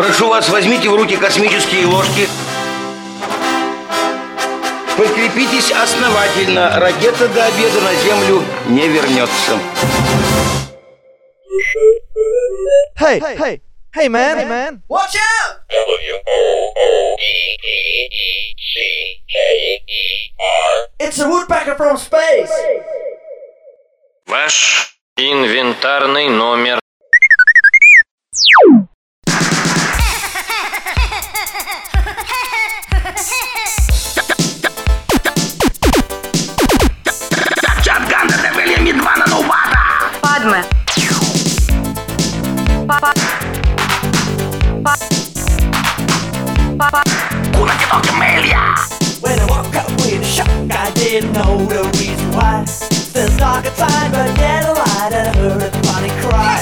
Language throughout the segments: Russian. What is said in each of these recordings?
Прошу вас, возьмите в руки космические ложки. Подкрепитесь основательно. Ракета до обеда на Землю не вернется. Hey, hey, hey, man, hey, man. Watch out! It's a woodpecker from space. Ваш инвентарный номер. Didn't know the reason why. Still dark inside, but yet a light, and I heard a funny cry.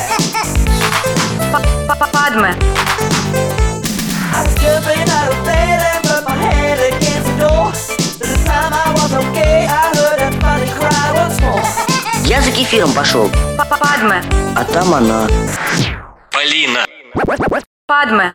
Падме. I was jumping out of bed and put my head against the door. This time I was okay, I heard a funny cry once more. Я за кефиром пошел, Па- па- Падме. а там она. Полина. Падме.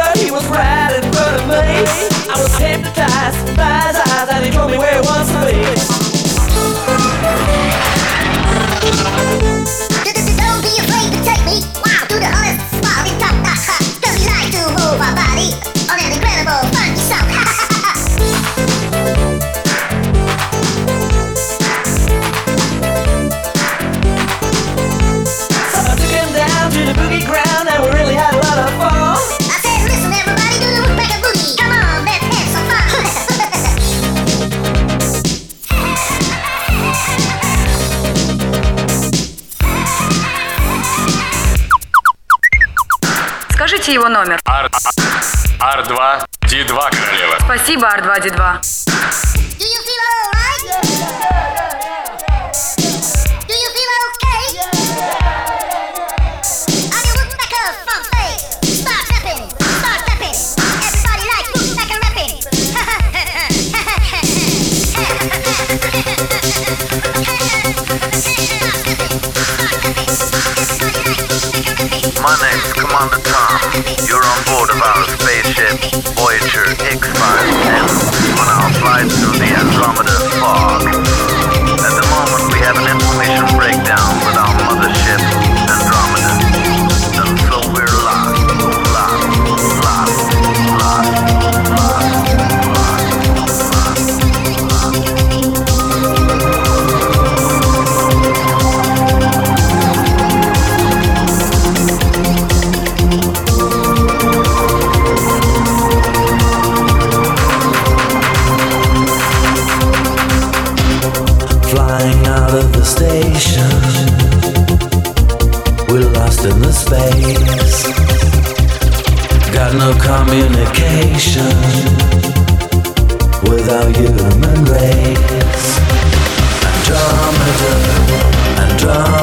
Назовите его номер. R2, D2, королева. Спасибо, R2, D2. My name's Commander Tom. You're on board of our spaceship, Voyager X510, on our flight through the Andromeda fog. Got no communication human race. Andromeda, Andromeda,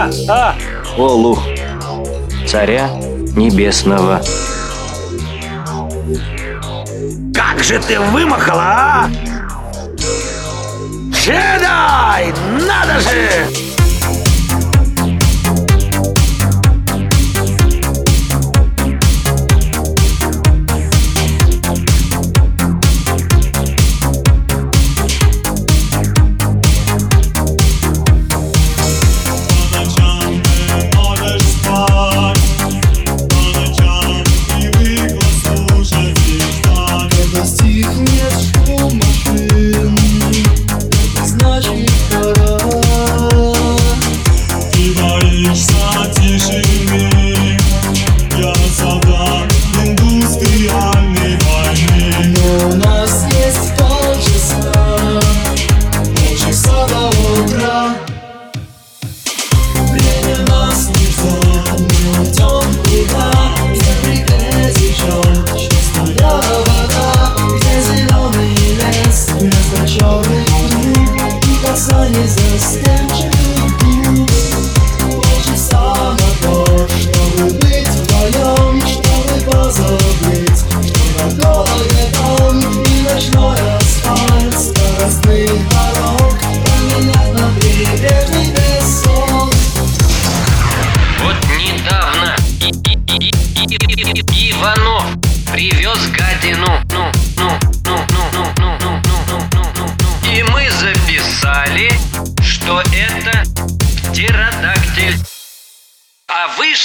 А-а-а! Олух. Царя небесного. Как же ты вымахала, а? Джедай! Надо же!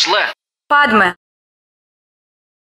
зле. Падме.